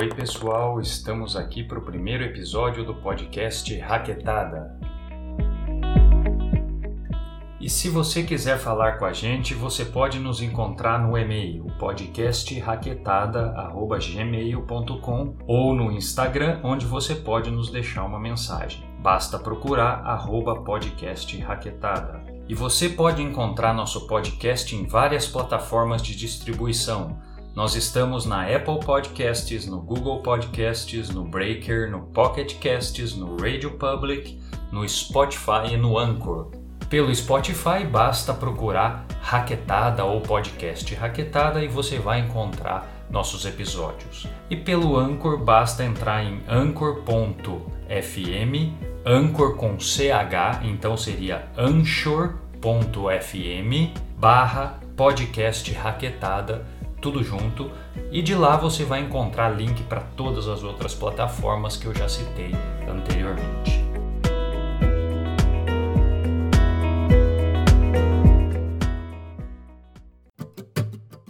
Oi, pessoal, estamos aqui para o primeiro episódio do podcast Raquetada. E se você quiser falar com a gente, você pode nos encontrar no e-mail podcastraquetada@gmail.com ou no Instagram, onde você pode nos deixar uma mensagem. Basta procurar arroba podcast raquetada. E você pode encontrar nosso podcast em várias plataformas de distribuição. Nós estamos na Apple Podcasts, no Google Podcasts, no Breaker, no Pocket Casts, no Radio Public, no Spotify e no Anchor. Pelo Spotify basta procurar Raquetada ou podcast Raquetada e você vai encontrar nossos episódios. E pelo Anchor basta entrar em anchor.fm, Anchor com CH, então seria anchor.fm barra podcast Raquetada tudo junto, e de lá você vai encontrar link para todas as outras plataformas que eu já citei anteriormente.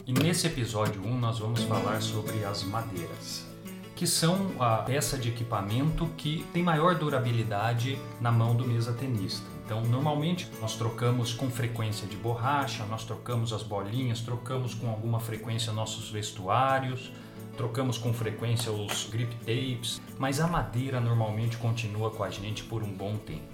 E nesse episódio 1 nós vamos falar sobre as madeiras, que são a peça de equipamento que tem maior durabilidade na mão do mesa tenista. Então, normalmente nós trocamos com frequência de borracha, nós trocamos as bolinhas, trocamos com alguma frequência nossos vestuários, trocamos com frequência os grip tapes, mas a madeira normalmente continua com a gente por um bom tempo.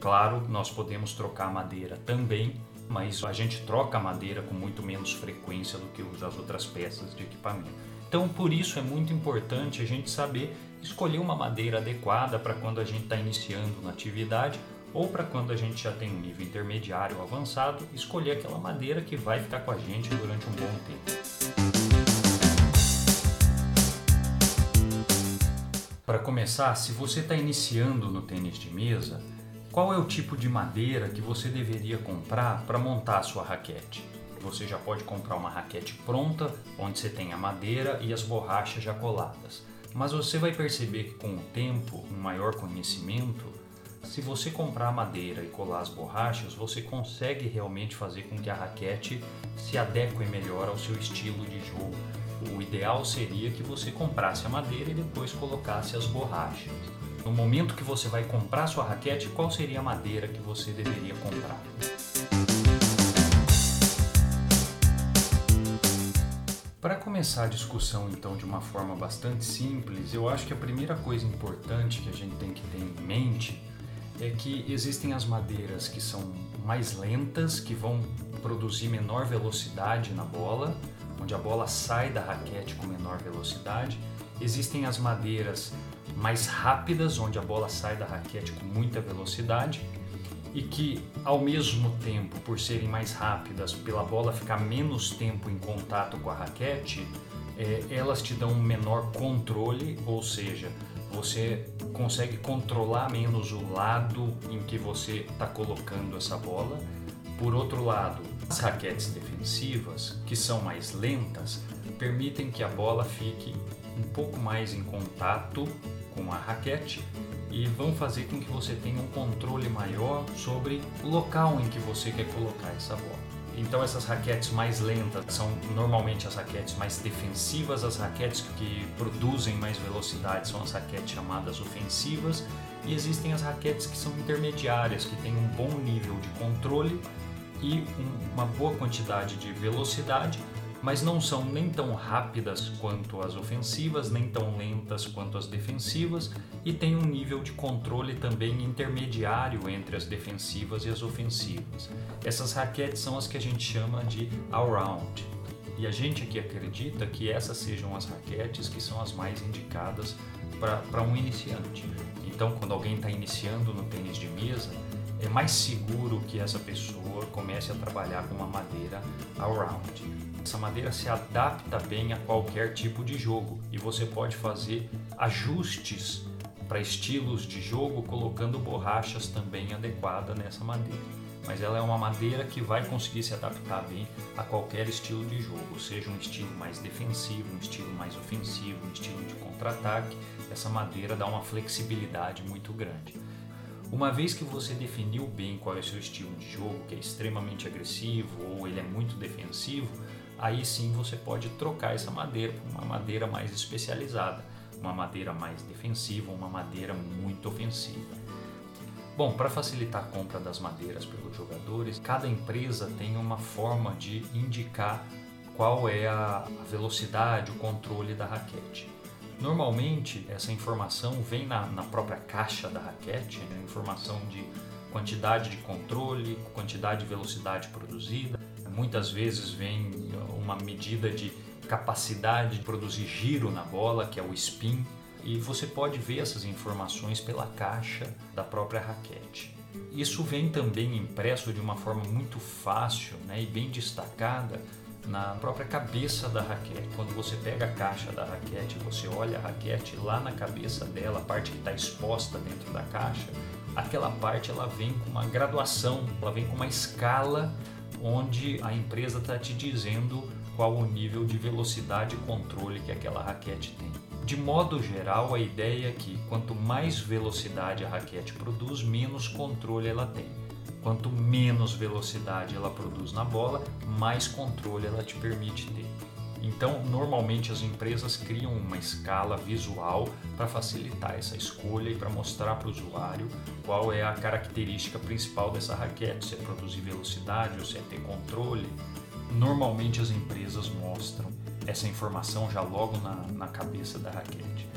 Claro, nós podemos trocar madeira também, mas a gente troca a madeira com muito menos frequência do que as outras peças de equipamento. Então, por isso é muito importante a gente saber escolher uma madeira adequada para quando a gente está iniciando na atividade ou para quando a gente já tem um nível intermediário avançado, escolher aquela madeira que vai ficar com a gente durante um bom tempo. Para começar, se você está iniciando no tênis de mesa, qual é o tipo de madeira que você deveria comprar para montar a sua raquete? Você já pode comprar uma raquete pronta, onde você tem a madeira e as borrachas já coladas. Mas você vai perceber que com o tempo, um maior conhecimento, se você comprar madeira e colar as borrachas, você consegue realmente fazer com que a raquete se adeque melhor ao seu estilo de jogo. O ideal seria que você comprasse a madeira e depois colocasse as borrachas. No momento que você vai comprar sua raquete, qual seria a madeira que você deveria comprar? Para começar a discussão então de uma forma bastante simples, eu acho que a primeira coisa importante que a gente tem que ter em mente é que existem as madeiras que são mais lentas, que vão produzir menor velocidade na bola, onde a bola sai da raquete com menor velocidade. Existem as madeiras mais rápidas, onde a bola sai da raquete com muita velocidade e que, ao mesmo tempo, por serem mais rápidas, pela bola ficar menos tempo em contato com a raquete, é, elas te dão um menor controle, ou seja, você consegue controlar menos o lado em que você está colocando essa bola. Por outro lado, as raquetes defensivas, que são mais lentas, permitem que a bola fique um pouco mais em contato com a raquete e vão fazer com que você tenha um controle maior sobre o local em que você quer colocar essa bola. Então essas raquetes mais lentas são normalmente as raquetes mais defensivas, as raquetes que produzem mais velocidade são as raquetes chamadas ofensivas e existem as raquetes que são intermediárias, que têm um bom nível de controle e uma boa quantidade de velocidade, mas não são nem tão rápidas quanto as ofensivas, nem tão lentas quanto as defensivas e têm um nível de controle também intermediário entre as defensivas e as ofensivas. Essas raquetes são as que a gente chama de all-round. E a gente aqui acredita que essas sejam as raquetes que são as mais indicadas para um iniciante. Então, quando alguém está iniciando no tênis de mesa, é mais seguro que essa pessoa comece a trabalhar com uma madeira all-round. Essa madeira se adapta bem a qualquer tipo de jogo e você pode fazer ajustes para estilos de jogo colocando borrachas também adequadas nessa madeira. Mas ela é uma madeira que vai conseguir se adaptar bem a qualquer estilo de jogo, seja um estilo mais defensivo, um estilo mais ofensivo, um estilo de contra-ataque. Essa madeira dá uma flexibilidade muito grande. Uma vez que você definiu bem qual é o seu estilo de jogo, que é extremamente agressivo ou ele é muito defensivo, aí sim você pode trocar essa madeira por uma madeira mais especializada, uma madeira mais defensiva, uma madeira muito ofensiva. Bom, para facilitar a compra das madeiras pelos jogadores, cada empresa tem uma forma de indicar qual é a velocidade, o controle da raquete. Normalmente, essa informação vem na, na própria caixa da raquete, né? informação de quantidade de controle, quantidade de velocidade produzida. Muitas vezes vem uma medida de capacidade de produzir giro na bola, que é o spin, e você pode ver essas informações pela caixa da própria raquete. Isso vem também impresso de uma forma muito fácil né, e bem destacada na própria cabeça da raquete. Quando você pega a caixa da raquete, você olha a raquete lá na cabeça dela, a parte que está exposta dentro da caixa, aquela parte ela vem com uma graduação, ela vem com uma escala onde a empresa está te dizendo qual o nível de velocidade e controle que aquela raquete tem. De modo geral, a ideia é que quanto mais velocidade a raquete produz, menos controle ela tem. Quanto menos velocidade ela produz na bola, mais controle ela te permite ter. Então, normalmente as empresas criam uma escala visual para facilitar essa escolha e para mostrar para o usuário qual é a característica principal dessa raquete, se é produzir velocidade ou se é ter controle. Normalmente as empresas mostram essa informação já logo na, na cabeça da raquete.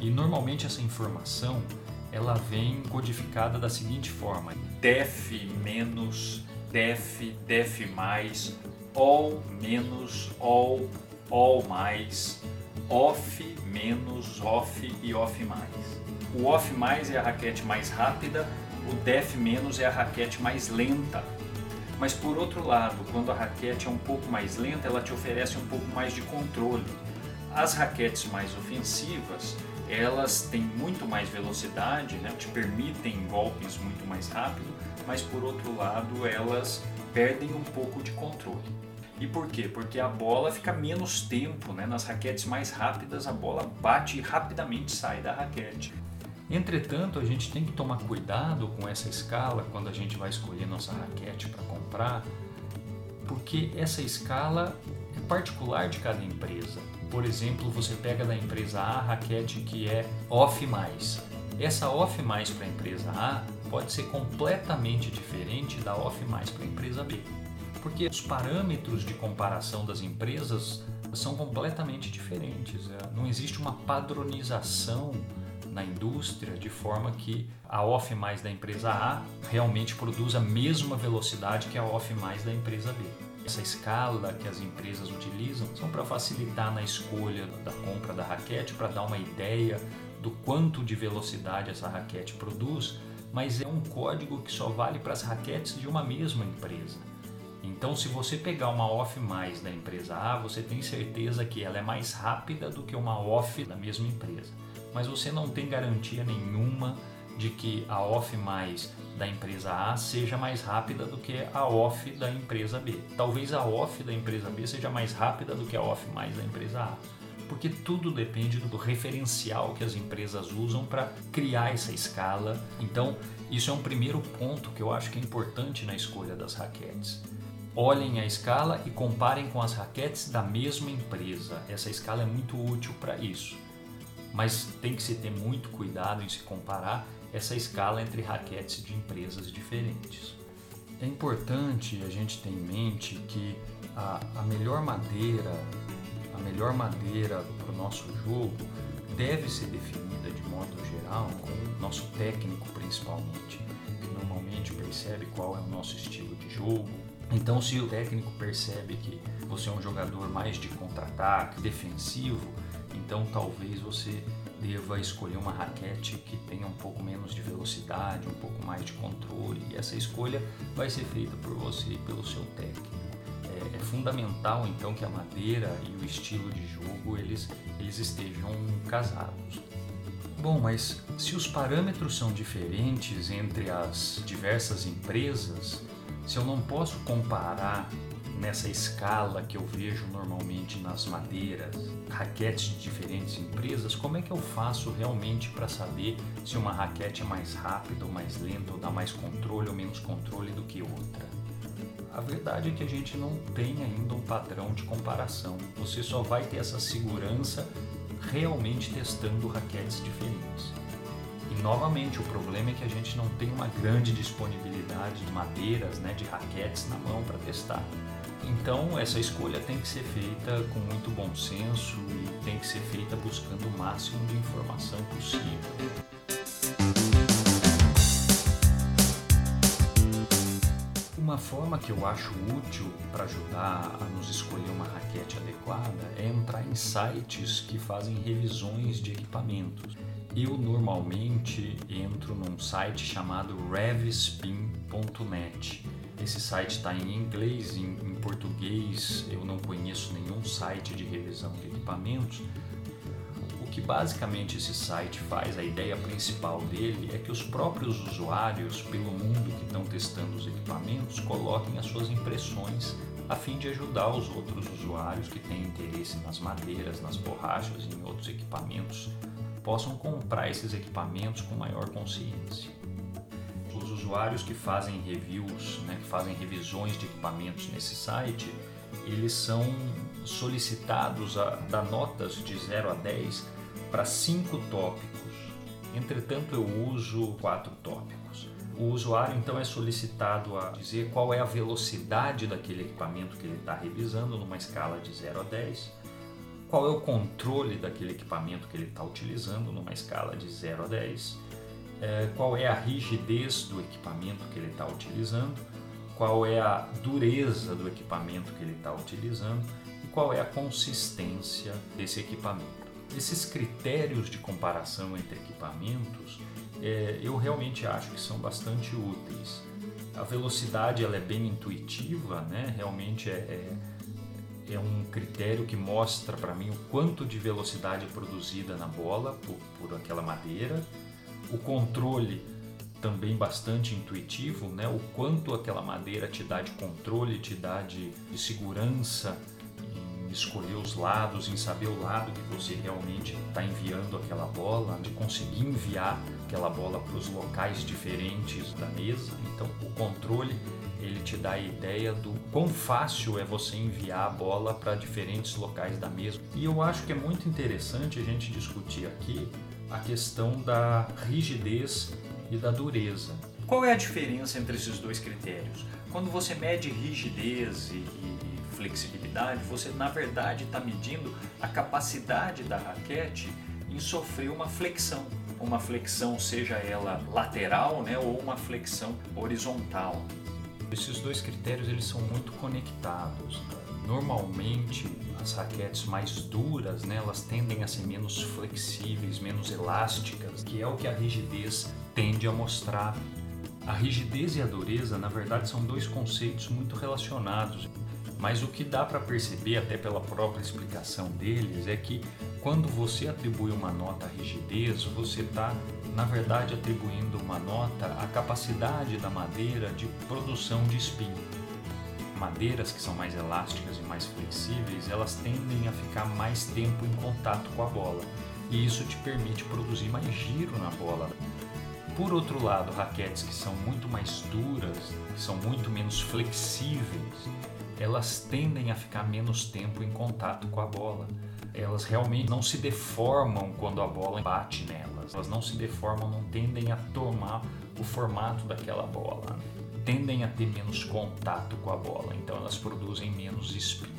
E normalmente essa informação ela vem codificada da seguinte forma: def menos, def, def mais, all menos, all, all mais, off menos, off e off mais. O off mais é a raquete mais rápida, o def menos é a raquete mais lenta. Mas por outro lado, quando a raquete é um pouco mais lenta, ela te oferece um pouco mais de controle. As raquetes mais ofensivas, elas têm muito mais velocidade, né? te permitem golpes muito mais rápido, mas por outro lado, elas perdem um pouco de controle. E por quê? Porque a bola fica menos tempo, né? nas raquetes mais rápidas a bola bate e rapidamente sai da raquete. Entretanto, a gente tem que tomar cuidado com essa escala quando a gente vai escolher nossa raquete para comprar, porque essa escala é particular de cada empresa. Por exemplo, você pega da empresa A a raquete que é off mais. Essa off mais para a empresa A pode ser completamente diferente da off mais para a empresa B, porque os parâmetros de comparação das empresas são completamente diferentes. É, não existe uma padronização na indústria de forma que a off mais da empresa A realmente produza a mesma velocidade que a off mais da empresa B. Essa escala que as empresas utilizam são para facilitar na escolha da compra da raquete, para dar uma ideia do quanto de velocidade essa raquete produz, mas é um código que só vale para as raquetes de uma mesma empresa. Então, se você pegar uma off mais da empresa A, você tem certeza que ela é mais rápida do que uma off da mesma empresa mas você não tem garantia nenhuma de que a off mais da empresa A seja mais rápida do que a off da empresa B. Talvez a off da empresa B seja mais rápida do que a off mais da empresa A. Porque tudo depende do referencial que as empresas usam para criar essa escala. Então, isso é um primeiro ponto que eu acho que é importante na escolha das raquetes. Olhem a escala e comparem com as raquetes da mesma empresa. Essa escala é muito útil para isso mas tem que se ter muito cuidado em se comparar essa escala entre raquetes de empresas diferentes. É importante a gente ter em mente que a, a melhor madeira, a melhor madeira para o nosso jogo deve ser definida de modo geral com o nosso técnico principalmente, que normalmente percebe qual é o nosso estilo de jogo. Então, se o técnico percebe que você é um jogador mais de contra-ataque, defensivo, então talvez você deva escolher uma raquete que tenha um pouco menos de velocidade, um pouco mais de controle. E essa escolha vai ser feita por você e pelo seu técnico. É, é fundamental então que a madeira e o estilo de jogo eles, eles estejam casados. Bom, mas se os parâmetros são diferentes entre as diversas empresas, se eu não posso comparar nessa escala que eu vejo normalmente nas madeiras, raquetes de diferentes empresas, como é que eu faço realmente para saber se uma raquete é mais rápida ou mais lenta, ou dá mais controle ou menos controle do que outra? A verdade é que a gente não tem ainda um padrão de comparação. Você só vai ter essa segurança realmente testando raquetes diferentes. Novamente, o problema é que a gente não tem uma grande disponibilidade de madeiras, né, de raquetes na mão para testar. Então, essa escolha tem que ser feita com muito bom senso e tem que ser feita buscando o máximo de informação possível. Uma forma que eu acho útil para ajudar a nos escolher uma raquete adequada é entrar em sites que fazem revisões de equipamentos. Eu normalmente entro num site chamado revspin.net. Esse site está em inglês, em, em português eu não conheço nenhum site de revisão de equipamentos. O que basicamente esse site faz, a ideia principal dele é que os próprios usuários pelo mundo que estão testando os equipamentos coloquem as suas impressões a fim de ajudar os outros usuários que têm interesse nas madeiras, nas borrachas e em outros equipamentos possam comprar esses equipamentos com maior consciência. Os usuários que fazem reviews, né, que fazem revisões de equipamentos nesse site, eles são solicitados a dar notas de 0 a 10 para 5 tópicos. Entretanto, eu uso 4 tópicos. O usuário então é solicitado a dizer qual é a velocidade daquele equipamento que ele está revisando numa escala de 0 a 10 qual é o controle daquele equipamento que ele está utilizando numa escala de 0 a 10, é, qual é a rigidez do equipamento que ele está utilizando, qual é a dureza do equipamento que ele está utilizando e qual é a consistência desse equipamento. Esses critérios de comparação entre equipamentos é, eu realmente acho que são bastante úteis. A velocidade ela é bem intuitiva, né? realmente é, é é um critério que mostra para mim o quanto de velocidade é produzida na bola por, por aquela madeira, o controle também bastante intuitivo, né? o quanto aquela madeira te dá de controle, te dá de, de segurança em escolher os lados, em saber o lado que você realmente está enviando aquela bola, de conseguir enviar aquela bola para os locais diferentes da mesa. Então, o controle ele te dá a ideia do quão fácil é você enviar a bola para diferentes locais da mesa. E eu acho que é muito interessante a gente discutir aqui a questão da rigidez e da dureza. Qual é a diferença entre esses dois critérios? Quando você mede rigidez e, e flexibilidade, você na verdade está medindo a capacidade da raquete em sofrer uma flexão. Uma flexão, seja ela lateral né, ou uma flexão horizontal. Esses dois critérios eles são muito conectados. Normalmente as raquetes mais duras, né, elas tendem a ser menos flexíveis, menos elásticas, que é o que a rigidez tende a mostrar. A rigidez e a dureza, na verdade, são dois conceitos muito relacionados. Mas o que dá para perceber, até pela própria explicação deles, é que quando você atribui uma nota à rigidez, você está na verdade atribuindo uma nota à capacidade da madeira de produção de espinho. Madeiras que são mais elásticas e mais flexíveis, elas tendem a ficar mais tempo em contato com a bola, e isso te permite produzir mais giro na bola. Por outro lado, raquetes que são muito mais duras, que são muito menos flexíveis, elas tendem a ficar menos tempo em contato com a bola. Elas realmente não se deformam quando a bola bate nelas. Elas não se deformam, não tendem a tomar o formato daquela bola. Tendem a ter menos contato com a bola, então elas produzem menos spin.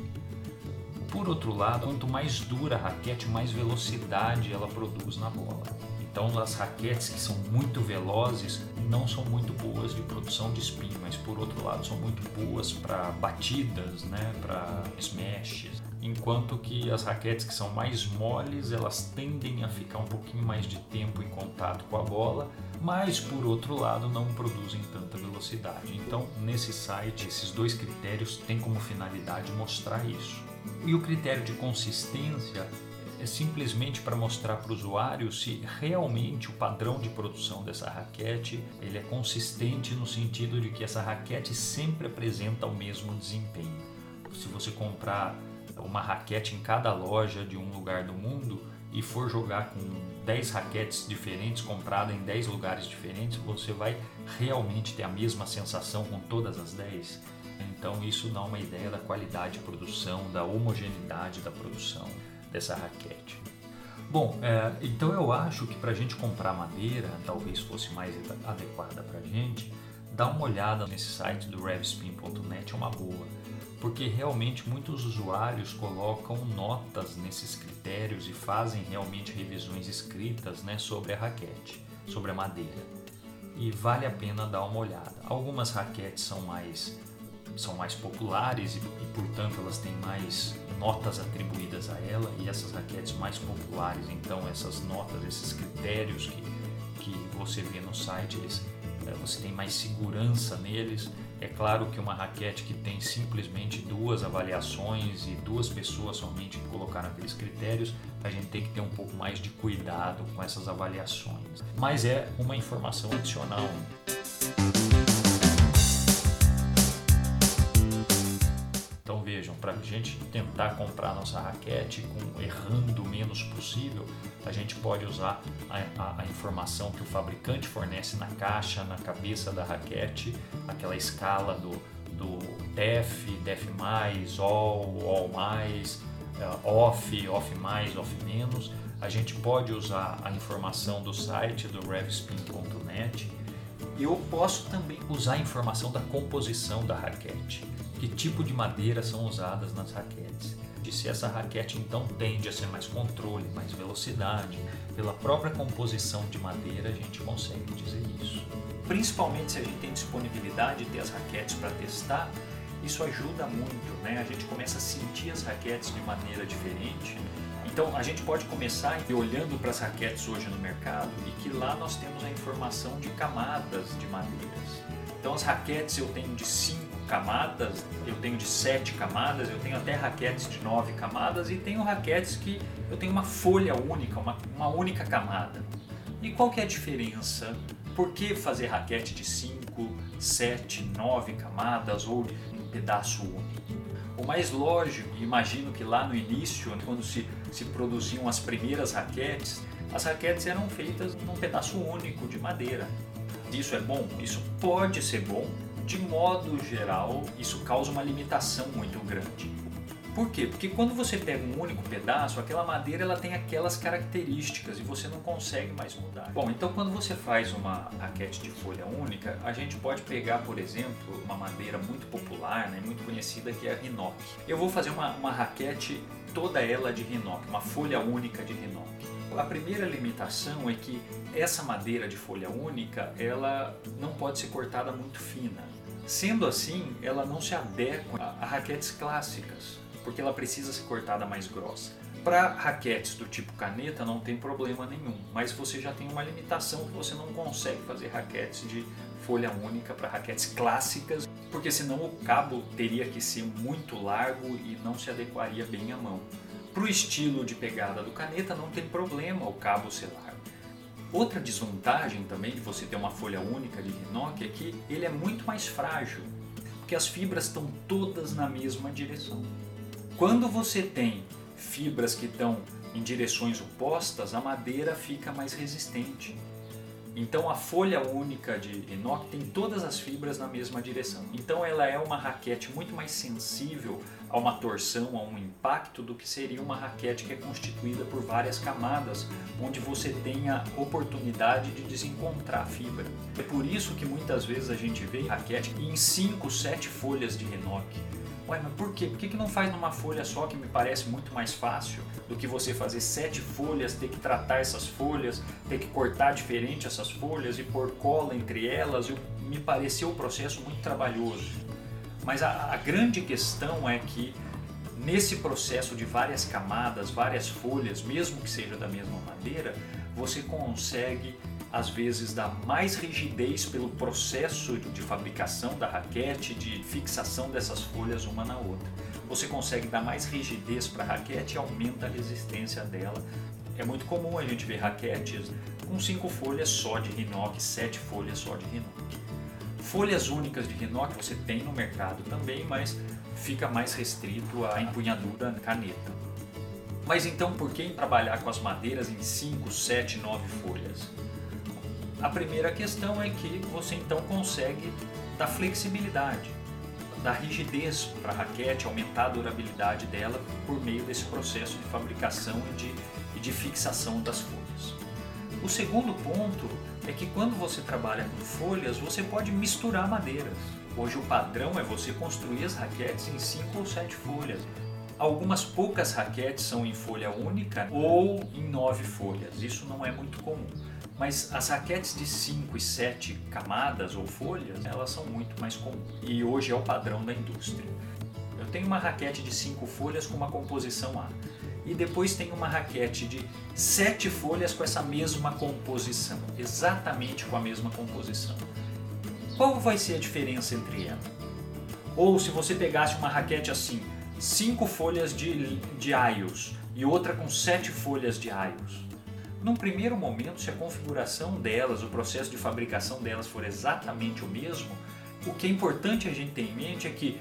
Por outro lado, quanto mais dura a raquete, mais velocidade ela produz na bola. Então, as raquetes que são muito velozes não são muito boas de produção de spin, mas por outro lado são muito boas para batidas, né, para smashes. Enquanto que as raquetes que são mais moles, elas tendem a ficar um pouquinho mais de tempo em contato com a bola, mas por outro lado não produzem tanta velocidade. Então, nesse site, esses dois critérios têm como finalidade mostrar isso. E o critério de consistência é simplesmente para mostrar para o usuário se realmente o padrão de produção dessa raquete ele é consistente no sentido de que essa raquete sempre apresenta o mesmo desempenho. Se você comprar uma raquete em cada loja de um lugar do mundo e for jogar com 10 raquetes diferentes compradas em 10 lugares diferentes, você vai realmente ter a mesma sensação com todas as 10? Então isso dá uma ideia da qualidade de produção, da homogeneidade da produção dessa raquete. Bom, é, então eu acho que para a gente comprar madeira, talvez fosse mais adequada para a gente, dar uma olhada nesse site do revspin.net é uma boa, porque realmente muitos usuários colocam notas nesses critérios e fazem realmente revisões escritas né, sobre a raquete, sobre a madeira. E vale a pena dar uma olhada. Algumas raquetes são mais são mais populares e, e, portanto elas têm mais notas atribuídas a ela e essas raquetes mais populares então essas notas esses critérios que, que você vê no site eles é, você tem mais segurança neles é claro que uma raquete que tem simplesmente duas avaliações e duas pessoas somente que colocaram aqueles critérios a gente tem que ter um pouco mais de cuidado com essas avaliações. Mas é uma informação adicional para a gente tentar comprar nossa raquete com, errando o menos possível, a gente pode usar a, a, a, informação que o fabricante fornece na caixa, na cabeça da raquete, aquela escala do, do DEF, DEF+, ALL, ALL+, uh, OFF, OFF+, OFF-. menos. A gente pode usar a informação do site do revspin.net. Eu posso também usar a informação da composição da raquete que tipo de madeira são usadas nas raquetes. E se essa raquete então tende a ser mais controle, mais velocidade, pela própria composição de madeira a gente consegue dizer isso. Principalmente se a gente tem disponibilidade de ter as raquetes para testar, isso ajuda muito, né? A gente começa a sentir as raquetes de maneira diferente. Então a gente pode começar olhando para as raquetes hoje no mercado e que lá nós temos a informação de camadas de madeiras. Então as raquetes eu tenho de 5 camadas, eu tenho de 7 camadas, eu tenho até raquetes de 9 camadas e tenho raquetes que eu tenho uma folha única, uma, uma única camada. E qual que é a diferença? Por que fazer raquete de 5, 7, 9 camadas ou um pedaço único? O mais lógico, imagino que lá no início, quando se, se produziam as primeiras raquetes, as raquetes eram feitas num pedaço único de madeira. Isso é bom? Isso pode ser bom, de modo geral, isso causa uma limitação muito grande. Por quê? Porque quando você pega um único pedaço, aquela madeira ela tem aquelas características e você não consegue mais mudar. Bom, então quando você faz uma raquete de folha única, a gente pode pegar, por exemplo, uma madeira muito popular, né, muito conhecida que é a Rinoc. Eu vou fazer uma, uma raquete toda ela de Rinoc, uma folha única de Rinoc. A primeira limitação é que essa madeira de folha única, ela não pode ser cortada muito fina. Sendo assim, ela não se adequa a raquetes clássicas, porque ela precisa ser cortada mais grossa. Para raquetes do tipo caneta não tem problema nenhum, mas você já tem uma limitação que você não consegue fazer raquetes de folha única para raquetes clássicas, porque senão o cabo teria que ser muito largo e não se adequaria bem à mão. Para o estilo de pegada do caneta não tem problema o cabo ser largo. Outra desvantagem também de você ter uma folha única de Rinoc é que ele é muito mais frágil, porque as fibras estão todas na mesma direção. Quando você tem fibras que estão em direções opostas, a madeira fica mais resistente. Então a folha única de inox tem todas as fibras na mesma direção. Então ela é uma raquete muito mais sensível a uma torção, a um impacto do que seria uma raquete que é constituída por várias camadas, onde você tem a oportunidade de desencontrar a fibra. É por isso que muitas vezes a gente vê raquete em 5, 7 folhas de inox Ué, mas por quê? Por que, que não faz numa folha só que me parece muito mais fácil do que você fazer sete folhas, ter que tratar essas folhas, ter que cortar diferente essas folhas e pôr cola entre elas? Me pareceu o processo muito trabalhoso. Mas a, a grande questão é que nesse processo de várias camadas, várias folhas, mesmo que seja da mesma madeira, você consegue às vezes dá mais rigidez pelo processo de fabricação da raquete, de fixação dessas folhas uma na outra. Você consegue dar mais rigidez para a raquete e aumenta a resistência dela. É muito comum a gente ver raquetes com cinco folhas só de rinox, sete folhas só de rinox. Folhas únicas de rinox você tem no mercado também, mas fica mais restrito à empunhadura caneta. Mas então por que trabalhar com as madeiras em 5, 7, 9 folhas? A primeira questão é que você então consegue dar flexibilidade. dar rigidez para a raquete, aumentar a durabilidade dela por meio desse processo de fabricação e de, e de fixação das folhas. O segundo ponto é que quando você trabalha com folhas, você pode misturar madeiras. Hoje o padrão é você construir as raquetes em 5 ou 7 folhas. Algumas poucas raquetes são em folha única ou em 9 folhas. Isso não é muito comum. Mas as raquetes de 5 e 7 camadas ou folhas, elas são muito mais comuns. E hoje é o padrão da indústria. Eu tenho uma raquete de 5 folhas com uma composição A. E depois tem uma raquete de 7 folhas com essa mesma composição. Exatamente com a mesma composição. Qual vai ser a diferença entre elas? Ou se você pegasse uma raquete assim, 5 folhas de, de aios e outra com 7 folhas de aios num primeiro momento, se a configuração delas, o processo de fabricação delas for exatamente o mesmo, o que é importante a gente ter em mente é que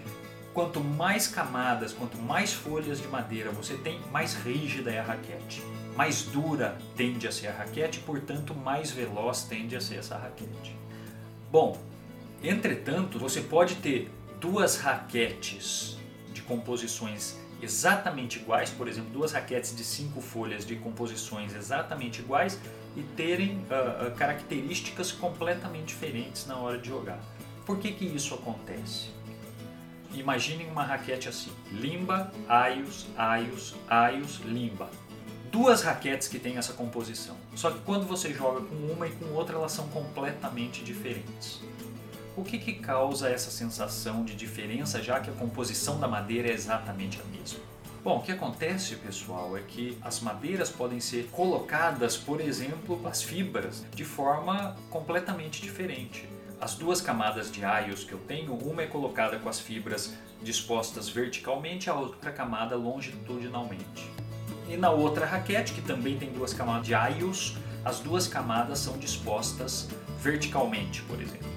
quanto mais camadas, quanto mais folhas de madeira você tem, mais rígida é a raquete. Mais dura tende a ser a raquete, portanto, mais veloz tende a ser essa raquete. Bom, entretanto, você pode ter duas raquetes de composições exatamente iguais, por exemplo, duas raquetes de cinco folhas de composições exatamente iguais e terem uh, características completamente diferentes na hora de jogar. Por que, que isso acontece? Imaginem uma raquete assim: limba, aios, aios, aios, limba. Duas raquetes que têm essa composição. Só que quando você joga com uma e com outra, elas são completamente diferentes. O que, que causa essa sensação de diferença, já que a composição da madeira é exatamente a mesma? Bom, o que acontece, pessoal, é que as madeiras podem ser colocadas, por exemplo, as fibras, de forma completamente diferente. As duas camadas de aios que eu tenho, uma é colocada com as fibras dispostas verticalmente, a outra camada longitudinalmente. E na outra raquete, que também tem duas camadas de aios, as duas camadas são dispostas verticalmente, por exemplo.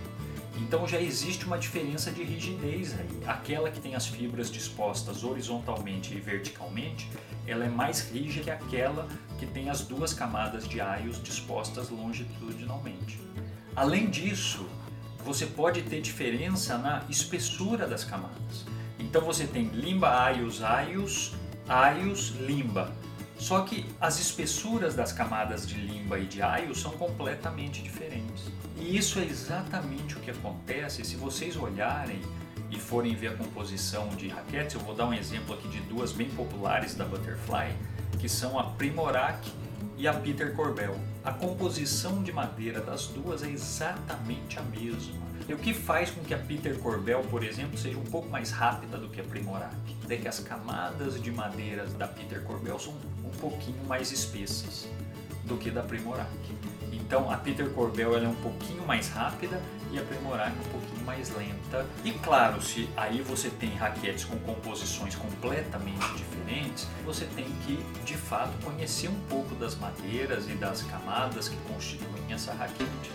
Então já existe uma diferença de rigidez aí. Aquela que tem as fibras dispostas horizontalmente e verticalmente, ela é mais rígida que aquela que tem as duas camadas de aios dispostas longitudinalmente. Além disso, você pode ter diferença na espessura das camadas. Então você tem limba, aios, aios, aios, limba. Só que as espessuras das camadas de limba e de aio são completamente diferentes. E isso é exatamente o que acontece se vocês olharem e forem ver a composição de raquetes. Eu vou dar um exemplo aqui de duas bem populares da Butterfly, que são a Primorac e a Peter Corbel. A composição de madeira das duas é exatamente a mesma. E o que faz com que a Peter Corbel, por exemplo, seja um pouco mais rápida do que a Primorac? É que as camadas de madeiras da Peter Corbel são um pouquinho mais espessas do que da Primorac. Então a Peter Corbel é um pouquinho mais rápida e a Primorac um pouquinho mais lenta. E claro, se aí você tem raquetes com composições completamente diferentes, você tem que de fato conhecer um pouco das madeiras e das camadas que constituem essa raquete.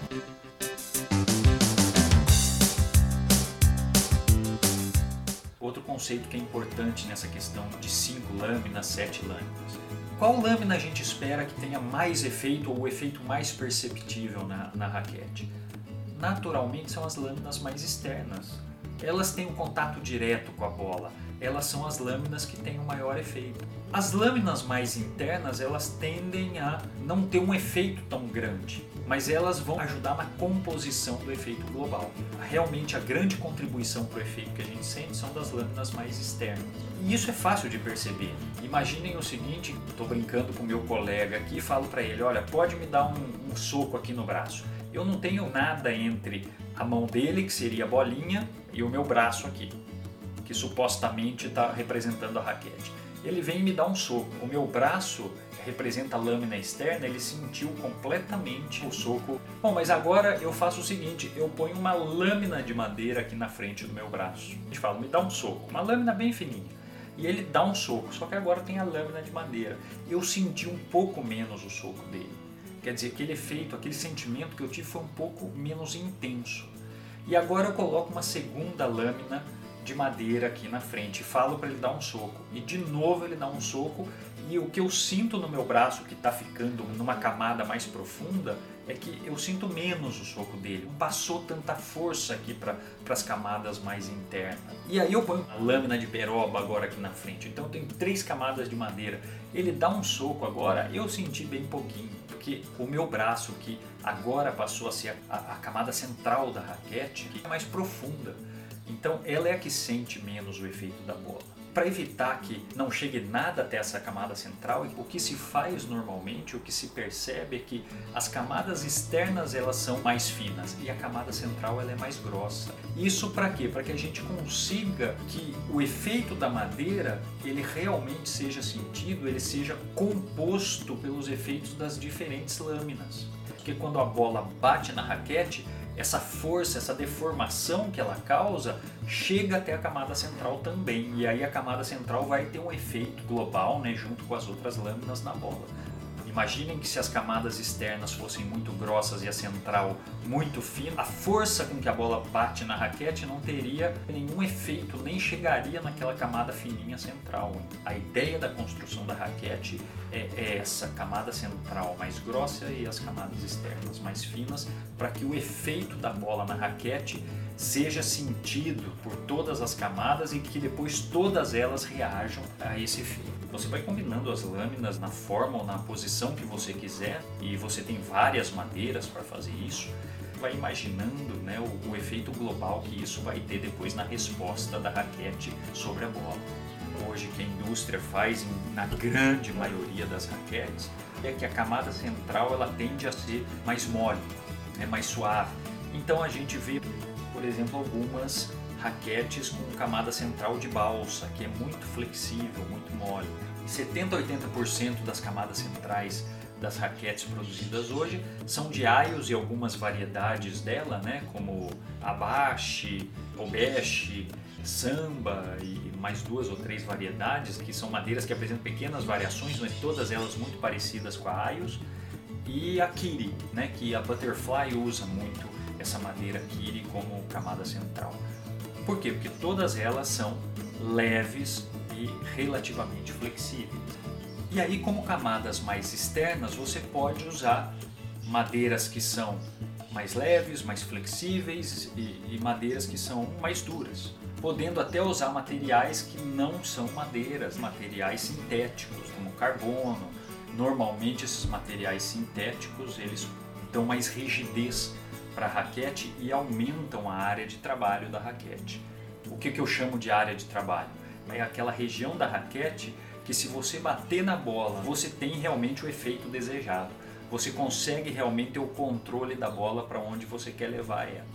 Outro conceito que é importante nessa questão de cinco lâminas, sete lâminas. Qual lâmina a gente espera que tenha mais efeito ou o efeito mais perceptível na, na raquete? Naturalmente são as lâminas mais externas. Elas têm um contato direto com a bola. Elas são as lâminas que têm o maior efeito. As lâminas mais internas elas tendem a não ter um efeito tão grande mas elas vão ajudar na composição do efeito global. Realmente a grande contribuição para o efeito que a gente sente são das lâminas mais externas. E isso é fácil de perceber. Imaginem o seguinte, estou brincando com meu colega aqui e falo para ele, olha, pode me dar um, um soco aqui no braço. Eu não tenho nada entre a mão dele, que seria a bolinha, e o meu braço aqui, que supostamente está representando a raquete. Ele vem e me dá um soco. O meu braço representa a lâmina externa, ele sentiu completamente o soco. Bom, mas agora eu faço o seguinte, eu ponho uma lâmina de madeira aqui na frente do meu braço. A gente fala, me dá um soco, uma lâmina bem fininha. E ele dá um soco, só que agora tem a lâmina de madeira. Eu senti um pouco menos o soco dele. Quer dizer, aquele efeito, aquele sentimento que eu tive foi um pouco menos intenso. E agora eu coloco uma segunda lâmina de madeira aqui na frente e falo para ele dar um soco. E de novo ele dá um soco e o que eu sinto no meu braço que está ficando numa camada mais profunda é que eu sinto menos o soco dele. Não passou tanta força aqui para as camadas mais internas. E aí eu ponho a lâmina de peroba agora aqui na frente. Então eu tenho três camadas de madeira. Ele dá um soco agora, eu senti bem pouquinho. Porque o meu braço, que agora passou a ser a, a camada central da raquete, que é mais profunda. Então ela é a que sente menos o efeito da bola para evitar que não chegue nada até essa camada central, o que se faz normalmente, o que se percebe é que as camadas externas elas são mais finas e a camada central ela é mais grossa. Isso para quê? Para que a gente consiga que o efeito da madeira ele realmente seja sentido, ele seja composto pelos efeitos das diferentes lâminas. Porque quando a bola bate na raquete, essa força, essa deformação que ela causa chega até a camada central também. E aí a camada central vai ter um efeito global, né, junto com as outras lâminas na bola. Imaginem que se as camadas externas fossem muito grossas e a central muito fina, a força com que a bola bate na raquete não teria nenhum efeito, nem chegaria naquela camada fininha central. A ideia da construção da raquete é, é essa camada central mais grossa e as camadas externas mais finas, para que o efeito da bola na raquete seja sentido por todas as camadas e que depois todas elas reajam a esse efeito. Você vai combinando as lâminas na forma ou na posição que você quiser e você tem várias madeiras para fazer isso. Vai imaginando né, o, o efeito global que isso vai ter depois na resposta da raquete sobre a bola. Hoje, que a indústria faz na grande maioria das raquetes é que a camada central ela tende a ser mais mole, é mais suave. Então a gente vê, por exemplo, algumas raquetes com camada central de balsa, que é muito flexível, muito mole. 70 a 80% das camadas centrais das raquetes produzidas hoje são de aios e algumas variedades dela, né, como abache, obeche, samba e mais duas ou três variedades, que são madeiras que apresentam pequenas variações, mas todas elas muito parecidas com a aios. E a kiri, né, que a Butterfly usa muito essa madeira kiri como camada central. Por quê? Porque todas elas são leves e relativamente flexíveis. E aí, como camadas mais externas, você pode usar madeiras que são mais leves, mais flexíveis e, e, madeiras que são mais duras, podendo até usar materiais que não são madeiras, materiais sintéticos, como carbono. Normalmente esses materiais sintéticos eles dão mais rigidez para a raquete e aumentam a área de trabalho da raquete. O que, que eu chamo de área de trabalho? É aquela região da raquete que se você bater na bola, você tem realmente o efeito desejado. Você consegue realmente ter o controle da bola para onde você quer levar ela.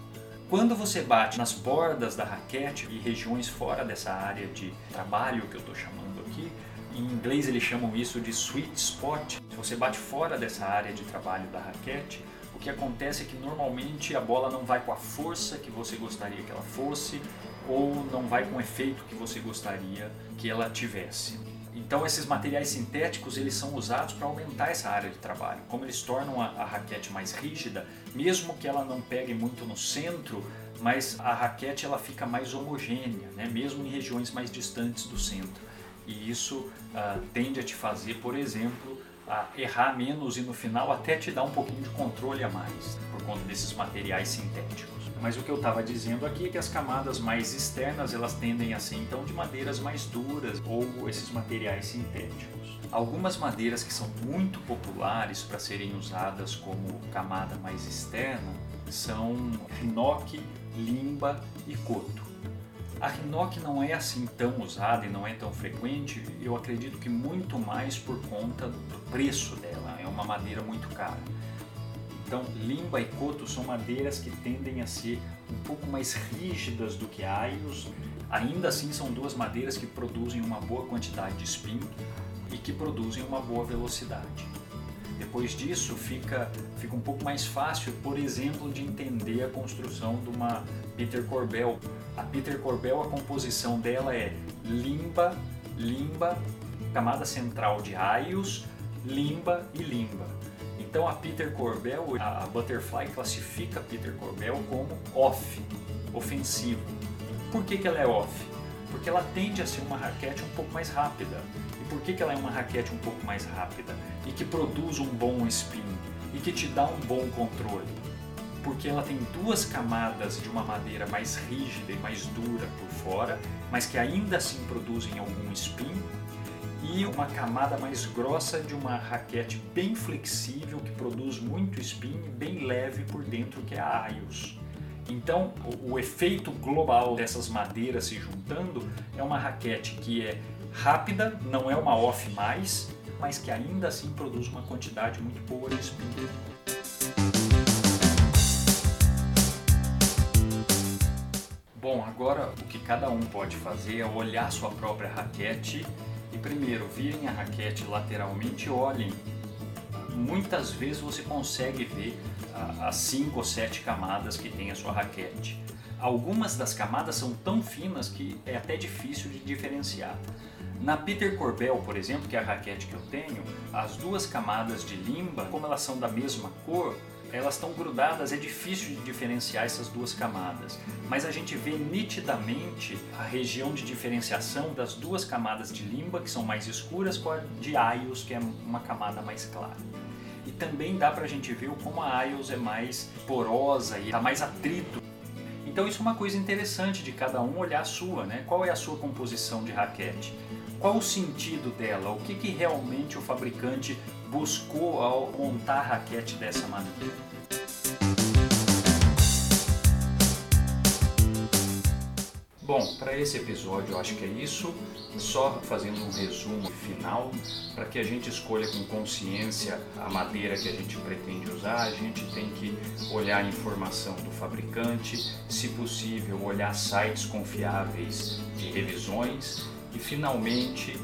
Quando você bate nas bordas da raquete e regiões fora dessa área de trabalho que eu estou chamando aqui, em inglês eles chamam isso de sweet spot. Se você bate fora dessa área de trabalho da raquete, o que acontece é que normalmente a bola não vai com a força que você gostaria que ela fosse ou não vai com o efeito que você gostaria que ela tivesse. Então esses materiais sintéticos eles são usados para aumentar essa área de trabalho. Como eles tornam a, a, raquete mais rígida, mesmo que ela não pegue muito no centro, mas a raquete ela fica mais homogênea, né? mesmo em regiões mais distantes do centro. E isso uh, tende a te fazer, por exemplo, a errar menos e no final até te dar um pouquinho de controle a mais por conta desses materiais sintéticos. Mas o que eu estava dizendo aqui é que as camadas mais externas elas tendem a ser então de madeiras mais duras ou esses materiais sintéticos. Algumas madeiras que são muito populares para serem usadas como camada mais externa são rinoque, limba e coto. A Rinoc não é assim tão usada e não é tão frequente, eu acredito que muito mais por conta do preço dela, é uma madeira muito cara. Então, limba e coto são madeiras que tendem a ser um pouco mais rígidas do que aios. Ainda assim, são duas madeiras que produzem uma boa quantidade de spin e que produzem uma boa velocidade. Depois disso, fica, fica um pouco mais fácil, por exemplo, de entender a construção de uma Peter Corbel. A Peter Corbel, a composição dela é limba, limba, camada central de raios, limba e limba. Então a Peter Corbel, a Butterfly classifica Peter Corbel como off, ofensivo. Por que, que ela é off? Porque ela tende a ser uma raquete um pouco mais rápida. E por que, que ela é uma raquete um pouco mais rápida? E que produz um bom spin? e que te dá um bom controle. Porque ela tem duas camadas de uma madeira mais rígida e mais dura por fora, mas que ainda assim produzem algum spin, e uma camada mais grossa de uma raquete bem flexível que produz muito spin e bem leve por dentro, que é a Aios. Então, o, efeito global dessas madeiras se juntando é uma raquete que é rápida, não é uma off mais, mas que ainda assim produz uma quantidade muito boa de spin. Bom, agora o que cada um pode fazer é olhar sua própria raquete e primeiro virem a raquete lateralmente e olhem. Muitas vezes você consegue ver as 5 ou 7 camadas que tem a sua raquete. Algumas das camadas são tão finas que é até difícil de diferenciar. Na Peter Corbel, por exemplo, que é a raquete que eu tenho, as duas camadas de limba, como elas são da mesma cor, elas estão grudadas, é difícil de diferenciar essas duas camadas. Mas a gente vê nitidamente a região de diferenciação das duas camadas de limba, que são mais escuras, com a de aios, que é uma camada mais clara. E também dá para a gente ver como a aios é mais porosa e está mais atrito então isso é uma coisa interessante de cada um olhar a sua, né? Qual é a sua composição de raquete? Qual o sentido dela? O que, que realmente o fabricante buscou ao montar a raquete dessa maneira? Bom, para esse episódio eu acho que é isso. Só fazendo um resumo final, para que a gente escolha com consciência a madeira que a gente pretende usar, a gente tem que olhar a informação do fabricante, se possível, olhar sites confiáveis de revisões e, finalmente,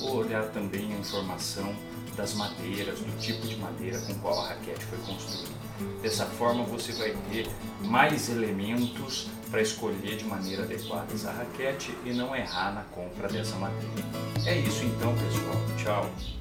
olhar também a informação das madeiras, do tipo de madeira com qual a raquete foi construída. Dessa forma, você vai ter mais elementos para escolher de maneira adequada essa raquete e não errar na compra dessa madeira. É isso então, pessoal. Tchau.